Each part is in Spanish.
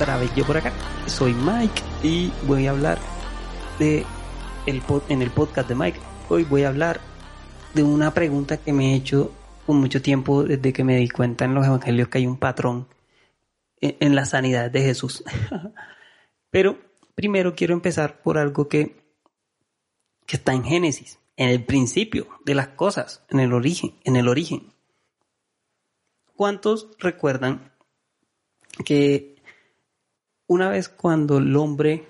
Otra vez yo por acá. Soy Mike y voy a hablar de en el podcast de Mike. Hoy voy a hablar de una pregunta que me he hecho con mucho tiempo desde que me di cuenta en los evangelios que hay un patrón en, la sanidad de Jesús. Pero primero quiero empezar por algo que, que está en Génesis, en el principio de las cosas, en el origen, en el origen. ¿Cuántos recuerdan que una vez cuando el hombre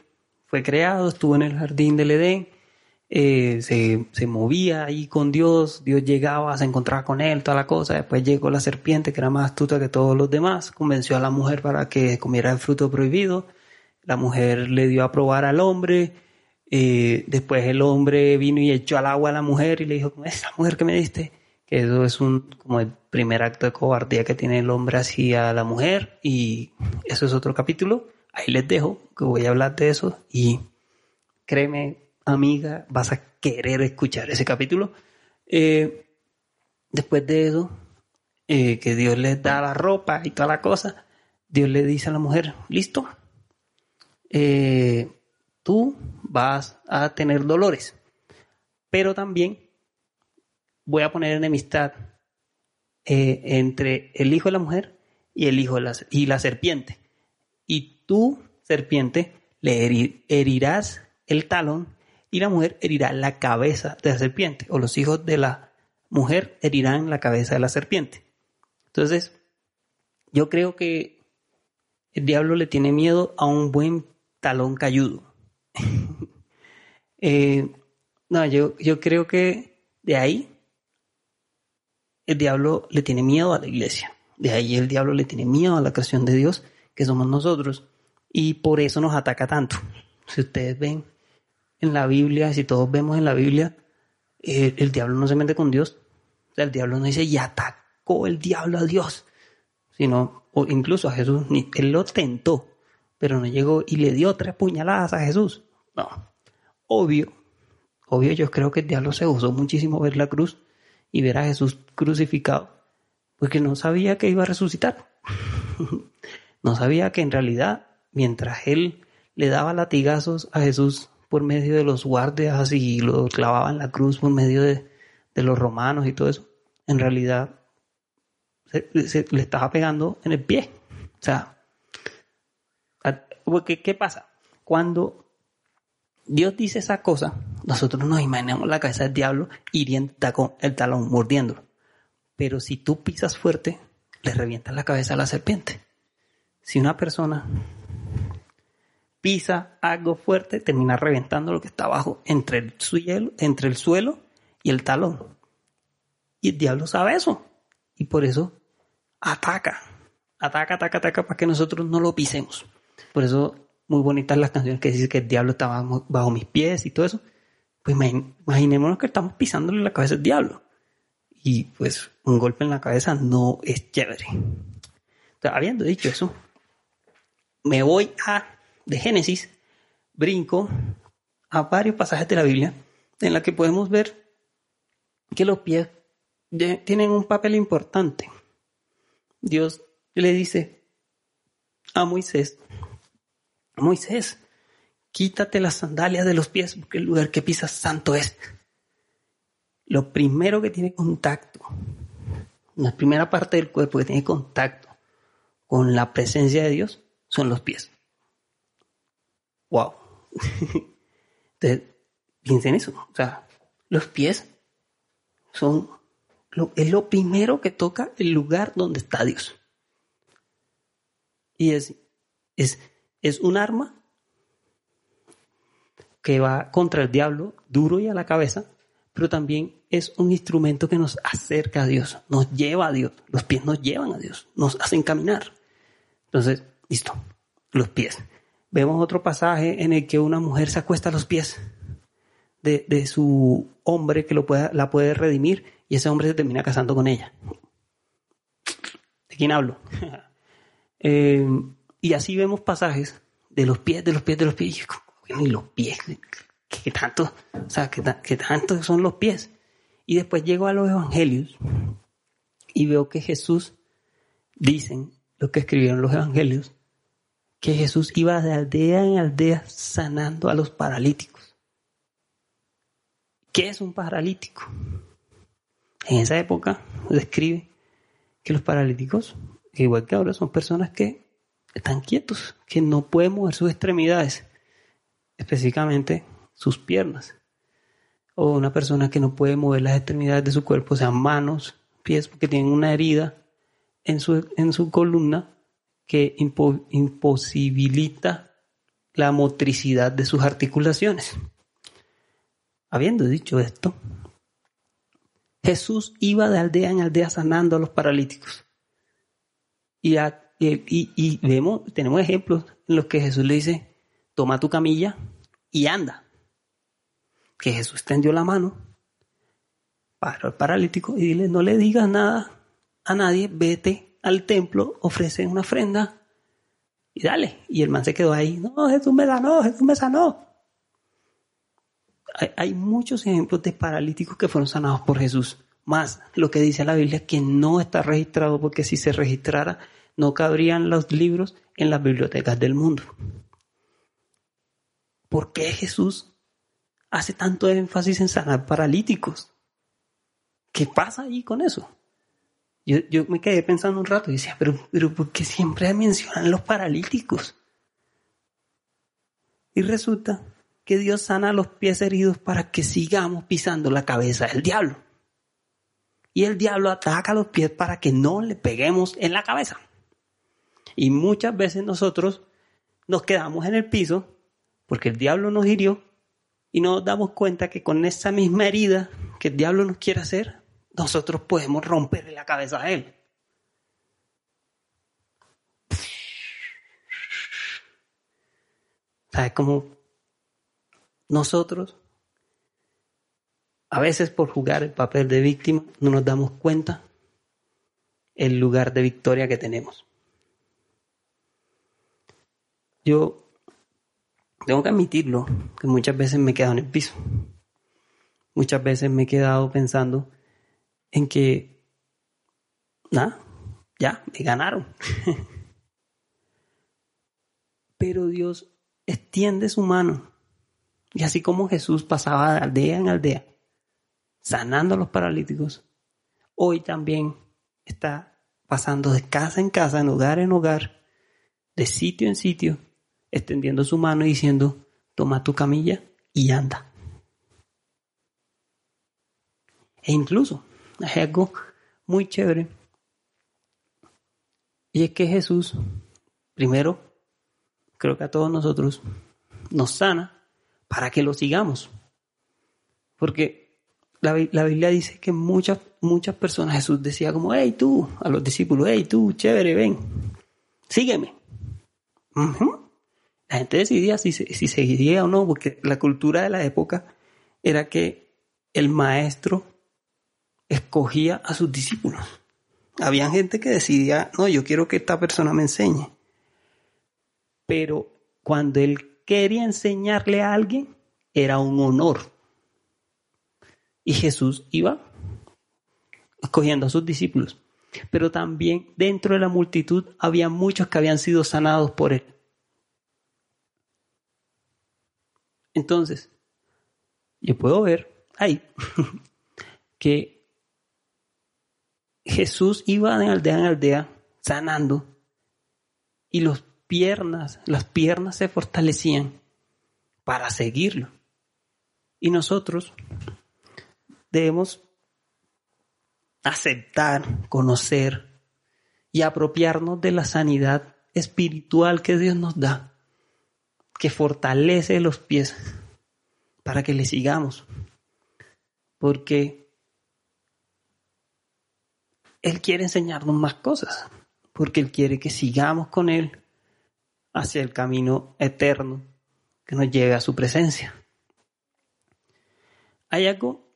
fue creado, estuvo en el jardín del Edén, eh, se, se, movía ahí con Dios, Dios llegaba, se encontraba con él, toda la cosa, después llegó la serpiente que era más astuta que todos los demás, convenció a la mujer para que comiera el fruto prohibido, la mujer le dio a probar al hombre, eh, después el hombre vino y echó al agua a la mujer y le dijo, esa mujer que me diste, que eso es un como el primer acto de cobardía que tiene el hombre hacia la mujer y eso es otro capítulo. Ahí les dejo que voy a hablar de eso y créeme, amiga, vas a querer escuchar ese capítulo. Eh, después de eso, eh, que Dios les da la ropa y toda la cosa, Dios le dice a la mujer, listo, eh, tú vas a tener dolores, pero también voy a poner enemistad entre el hijo de la mujer y el hijo de y la serpiente. Tú, serpiente, le herirás el talón y la mujer herirá la cabeza de la serpiente. O los hijos de la mujer herirán la cabeza de la serpiente. Entonces, yo creo que el diablo le tiene miedo a un buen talón cayudo. Eh, no, yo, yo creo que de ahí el diablo le tiene miedo a la iglesia. De ahí el diablo le tiene miedo a la creación de Dios, que somos nosotros. Y por eso nos ataca tanto. Si ustedes ven en la Biblia, si todos vemos en la Biblia, eh, el diablo no se mete con Dios. O sea, el diablo no dice, y atacó el diablo a Dios. Sino, o incluso a Jesús, él lo tentó, pero no llegó y le dio tres puñaladas a Jesús. No. Obvio, obvio, yo creo que el diablo se usó muchísimo ver la cruz y ver a Jesús crucificado, porque no sabía que iba a resucitar. no sabía que en realidad, mientras él le daba latigazos a Jesús por medio de los guardias y lo clavaban en la cruz por medio de, los romanos y todo eso, en realidad se, le estaba pegando en el pie. O sea, ¿qué, ¿qué pasa? Cuando Dios dice esa cosa, nosotros nos imaginamos la cabeza del diablo hiriendo el talón, mordiéndolo. Pero si tú pisas fuerte, le revientas la cabeza a la serpiente. Si una persona pisa algo fuerte, termina reventando lo que está abajo entre el suelo, entre el suelo y el talón. Y el diablo sabe eso. Y por eso ataca. Ataca, ataca, ataca para que nosotros no lo pisemos. Por eso muy bonitas las canciones que dicen que el diablo estaba bajo mis pies y todo eso. Pues imaginémonos que estamos pisándole la cabeza al diablo. Y pues un golpe en la cabeza no es chévere. habiendo dicho eso, me voy a de Génesis, brinco a varios pasajes de la Biblia en la que podemos ver que los pies tienen un papel importante. Dios le dice a Moisés Moisés, quítate las sandalias de los pies porque el lugar que pisas santo es. Lo primero que tiene contacto, la primera parte del cuerpo que tiene contacto con la presencia de Dios son los pies. Wow. Entonces, piensen eso. O sea, los pies son lo, es lo primero que toca el lugar donde está Dios. Y es, es es un arma que va contra el diablo, duro y a la cabeza, pero también es un instrumento que nos acerca a Dios, nos lleva a Dios, los pies nos llevan a Dios, nos hacen caminar. Entonces, listo, los pies. Vemos otro pasaje en el que una mujer se acuesta a los pies de, su hombre que lo pueda, la puede redimir y ese hombre se termina casando con ella. ¿De quién hablo? eh, y así vemos pasajes de los pies, de los pies, de los pies. Y los pies, ¿qué tanto? O sea, ¿qué, tanto son los pies? Y después llego a los evangelios y veo que Jesús, dicen lo que escribieron los evangelios, que Jesús iba de aldea en aldea sanando a los paralíticos. ¿Qué es un paralítico? En esa época describe que los paralíticos, igual que ahora, son personas que están quietos, que no pueden mover sus extremidades, específicamente sus piernas. O una persona que no puede mover las extremidades de su cuerpo, o sea, manos, pies, porque tienen una herida en su, en su columna que imposibilita la motricidad de sus articulaciones. Habiendo dicho esto, Jesús iba de aldea en aldea sanando a los paralíticos. Y, vemos, tenemos ejemplos en los que Jesús le dice, toma tu camilla y anda. Que Jesús tendió la mano para el paralítico y dile, no le digas nada a nadie, vete al templo, ofrece una ofrenda y dale. Y el man se quedó ahí, no, Jesús me sanó, Jesús me sanó. Hay, hay muchos ejemplos de paralíticos que fueron sanados por Jesús. Más lo que dice la Biblia que no está registrado porque si se registrara no cabrían los libros en las bibliotecas del mundo. ¿Por qué Jesús hace tanto énfasis en sanar paralíticos? ¿Qué pasa ahí con eso? Yo, me quedé pensando un rato y decía, pero, pero ¿por qué siempre mencionan los paralíticos? Y resulta que Dios sana los pies heridos para que sigamos pisando la cabeza del diablo. Y el diablo ataca los pies para que no le peguemos en la cabeza. Y muchas veces nosotros nos quedamos en el piso porque el diablo nos hirió y no nos damos cuenta que con esa misma herida que el diablo nos quiere hacer, nosotros podemos romperle la cabeza a él. ¿Sabes cómo nosotros, a veces por jugar el papel de víctima, no nos damos cuenta el lugar de victoria que tenemos? Yo tengo que admitirlo, que muchas veces me he quedado en el piso. Muchas veces me he quedado pensando en que, nada, ya, me ganaron. Pero Dios extiende su mano. Y así como Jesús pasaba de aldea en aldea, sanando a los paralíticos, hoy también está pasando de casa en casa, en hogar en hogar, de sitio en sitio, extendiendo su mano y diciendo, toma tu camilla y anda. E incluso es algo muy chévere. Y es que Jesús, primero, creo que a todos nosotros, nos sana para que lo sigamos. Porque la, Biblia dice que muchas, muchas personas, Jesús decía como, hey tú, a los discípulos, hey tú, chévere, ven, sígueme. La gente decidía si, si seguiría o no, porque la cultura de la época era que el maestro escogía a sus discípulos. Había gente que decidía, no, yo quiero que esta persona me enseñe. Pero cuando él quería enseñarle a alguien, era un honor. Y Jesús iba escogiendo a sus discípulos. Pero también dentro de la multitud había muchos que habían sido sanados por él. Entonces, yo puedo ver ahí que Jesús iba de aldea en aldea sanando y los piernas, las piernas se fortalecían para seguirlo. Y nosotros debemos aceptar, conocer y apropiarnos de la sanidad espiritual que Dios nos da, que fortalece los pies para que le sigamos. Porque él quiere enseñarnos más cosas, porque Él quiere que sigamos con Él hacia el camino eterno que nos lleve a su presencia. Hay algo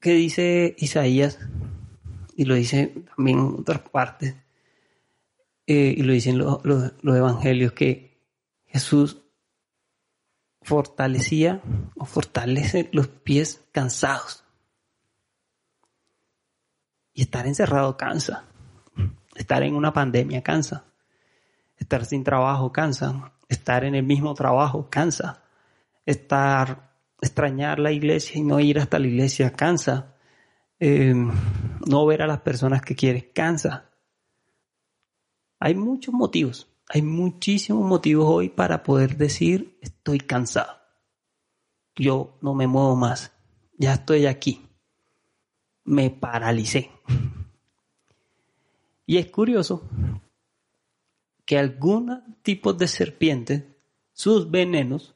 que dice Isaías, y lo dice también en otras partes, eh, y lo dicen los, los evangelios, que Jesús fortalecía o fortalece los pies cansados. Y estar encerrado cansa. Estar en una pandemia cansa. Estar sin trabajo cansa. Estar en el mismo trabajo cansa. Estar, extrañar la iglesia y no ir hasta la iglesia cansa. Eh, no ver a las personas que quieres cansa. Hay muchos motivos, hay muchísimos motivos hoy para poder decir estoy cansado. Yo no me muevo más, ya estoy aquí. Me paralicé. Y es curioso que algunos tipos de serpientes, sus venenos,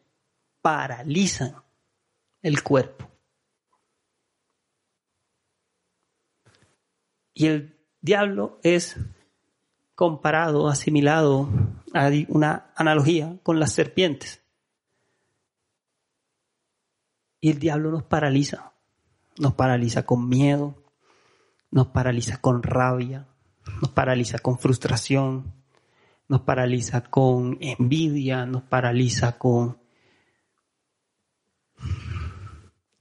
paralizan el cuerpo. Y el diablo es comparado, asimilado a una analogía con las serpientes. Y el diablo nos paraliza. Nos paraliza con miedo, nos paraliza con rabia, nos paraliza con frustración, nos paraliza con envidia, nos paraliza con,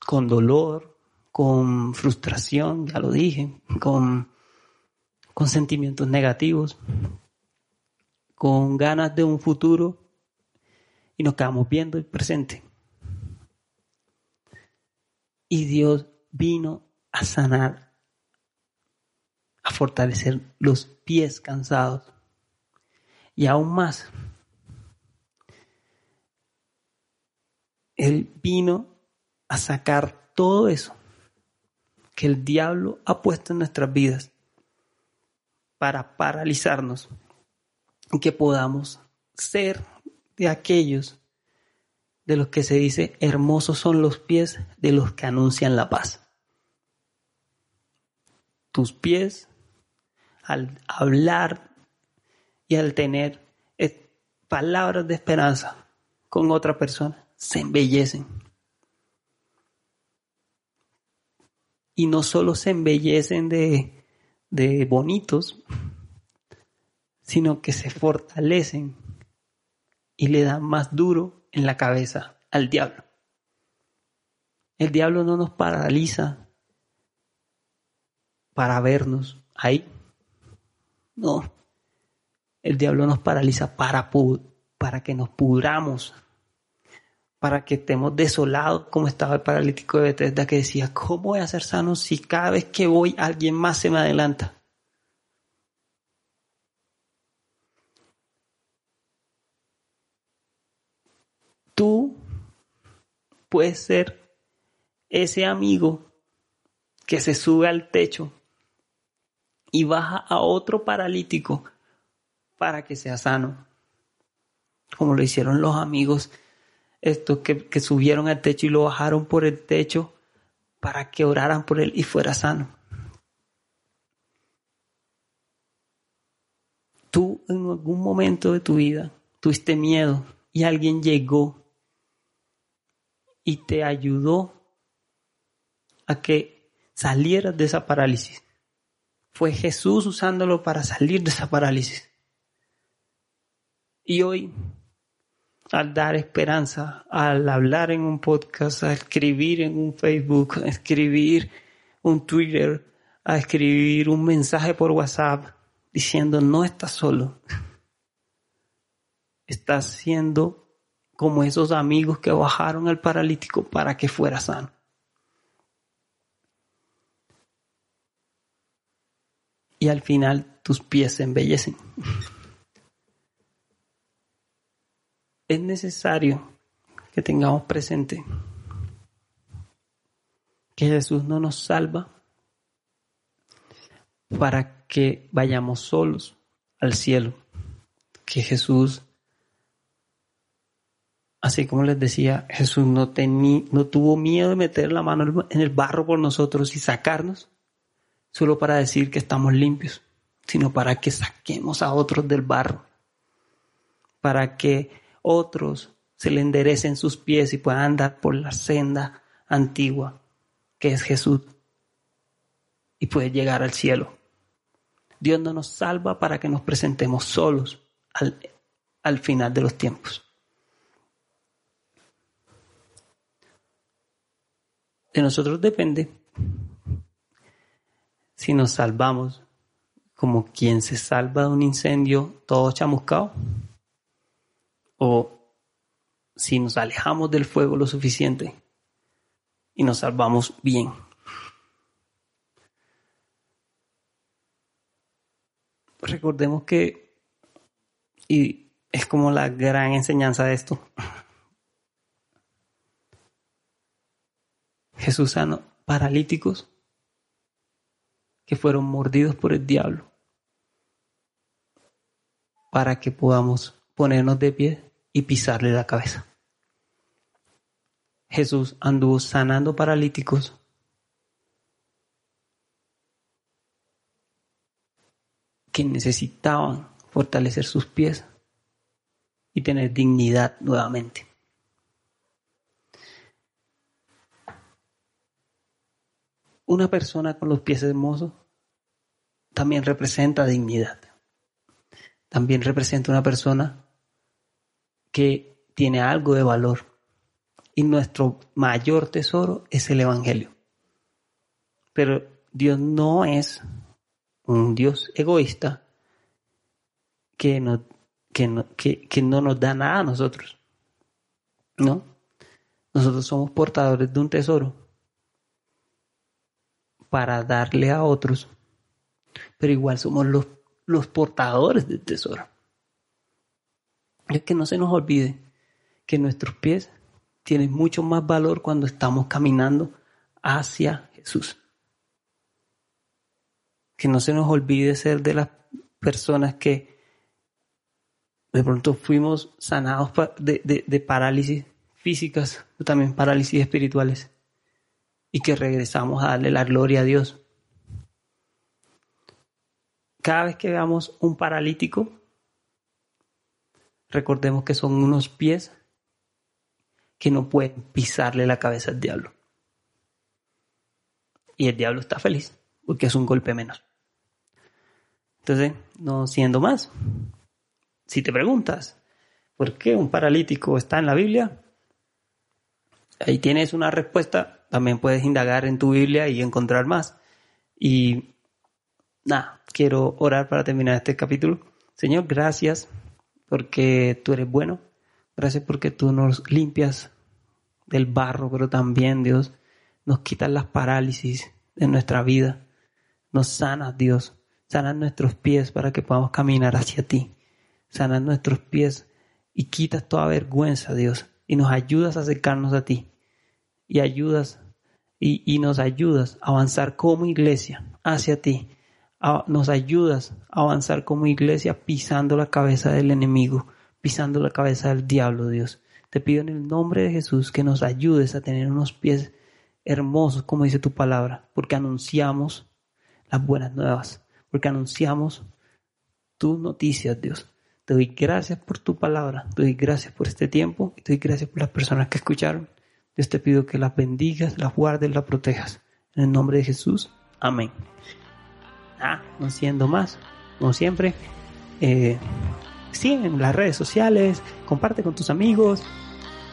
con dolor, con frustración, ya lo dije, con, con sentimientos negativos, con ganas de un futuro y nos quedamos viendo el presente. Y Dios vino a sanar, a fortalecer los pies cansados y aún más. Él vino a sacar todo eso que el diablo ha puesto en nuestras vidas para paralizarnos y que podamos ser de aquellos de los que se dice hermosos son los pies de los que anuncian la paz. Tus pies, al hablar y al tener palabras de esperanza con otra persona, se embellecen. Y no solo se embellecen de, de bonitos, sino que se fortalecen y le dan más duro en la cabeza al diablo. El diablo no nos paraliza para vernos ahí. No, el diablo nos paraliza para, para que nos pudramos, para que estemos desolados como estaba el paralítico de Bethesda que decía, ¿cómo voy a ser sano si cada vez que voy alguien más se me adelanta? Tú puedes ser ese amigo que se sube al techo y baja a otro paralítico para que sea sano. Como lo hicieron los amigos, estos que, que subieron al techo y lo bajaron por el techo para que oraran por él y fuera sano. Tú en algún momento de tu vida tuviste miedo y alguien llegó y te ayudó a que salieras de esa parálisis. Fue Jesús usándolo para salir de esa parálisis. Y hoy, al dar esperanza, al hablar en un podcast, a escribir en un Facebook, a escribir un Twitter, a escribir un mensaje por WhatsApp diciendo no estás solo. Estás siendo como esos amigos que bajaron al paralítico para que fuera sano. Y al final tus pies se embellecen. es necesario que tengamos presente que Jesús no nos salva para que vayamos solos al cielo, que Jesús, así como les decía, Jesús no, no tuvo miedo de meter la mano en el barro por nosotros y sacarnos, solo para decir que estamos limpios, sino para que saquemos a otros del barro, para que otros se le enderecen sus pies y puedan andar por la senda antigua que es Jesús y puede llegar al cielo. Dios no nos salva para que nos presentemos solos al, al final de los tiempos. De nosotros depende si nos salvamos como quien se salva de un incendio todo chamuscado? ¿O si nos alejamos del fuego lo suficiente y nos salvamos bien? Recordemos que, y es como la gran enseñanza de esto, Jesús sanó paralíticos que fueron mordidos por el diablo para que podamos ponernos de pie y pisarle la cabeza. Jesús anduvo sanando paralíticos que necesitaban fortalecer sus pies y tener dignidad nuevamente. Una persona con los pies hermosos también representa dignidad. También representa una persona que tiene algo de valor. Y nuestro mayor tesoro es el Evangelio. Pero Dios no es un Dios egoísta que no, que no, que no nos da nada a nosotros. ¿No? Nosotros somos portadores de un tesoro para darle a otros, pero igual somos los, los portadores del tesoro. Es que no se nos olvide que nuestros pies tienen mucho más valor cuando estamos caminando hacia Jesús. Que no se nos olvide ser de las personas que de pronto fuimos sanados de, de, de parálisis físicas, también parálisis espirituales y que regresamos a darle la gloria a Dios. Cada vez que veamos un paralítico, recordemos que son unos pies que no pueden pisarle la cabeza al diablo. Y el diablo está feliz porque es un golpe menos. Entonces, no siendo más, si te preguntas por qué un paralítico está en la Biblia, ahí tienes una respuesta también puedes indagar en tu Biblia y encontrar más. Y nada, quiero orar para terminar este capítulo. Señor, gracias porque tú eres bueno. Gracias porque tú nos limpias del barro, pero también, Dios, nos quitas las parálisis de nuestra vida. Nos sanas, Dios. Sanas nuestros pies para que podamos caminar hacia ti. Sanas nuestros pies y quitas toda vergüenza, Dios. Y nos ayudas a acercarnos a ti y ayudas y, nos ayudas a avanzar como iglesia hacia ti. nos ayudas a avanzar como iglesia pisando la cabeza del enemigo, pisando la cabeza del diablo, Dios. Te pido en el nombre de Jesús que nos ayudes a tener unos pies hermosos, como dice tu palabra, porque anunciamos las buenas nuevas, porque anunciamos tus noticias, Dios. Te doy gracias por tu palabra, te doy gracias por este tiempo y te doy gracias por las personas que escucharon. Dios te pido que las bendigas, las guardes, las protejas. En el nombre de Jesús. Amén. Ah, no siendo más, como siempre, eh, en las redes sociales, comparte con tus amigos,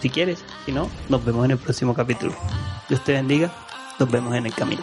si quieres, si no, nos vemos en el próximo capítulo. Dios te bendiga, nos vemos en el camino.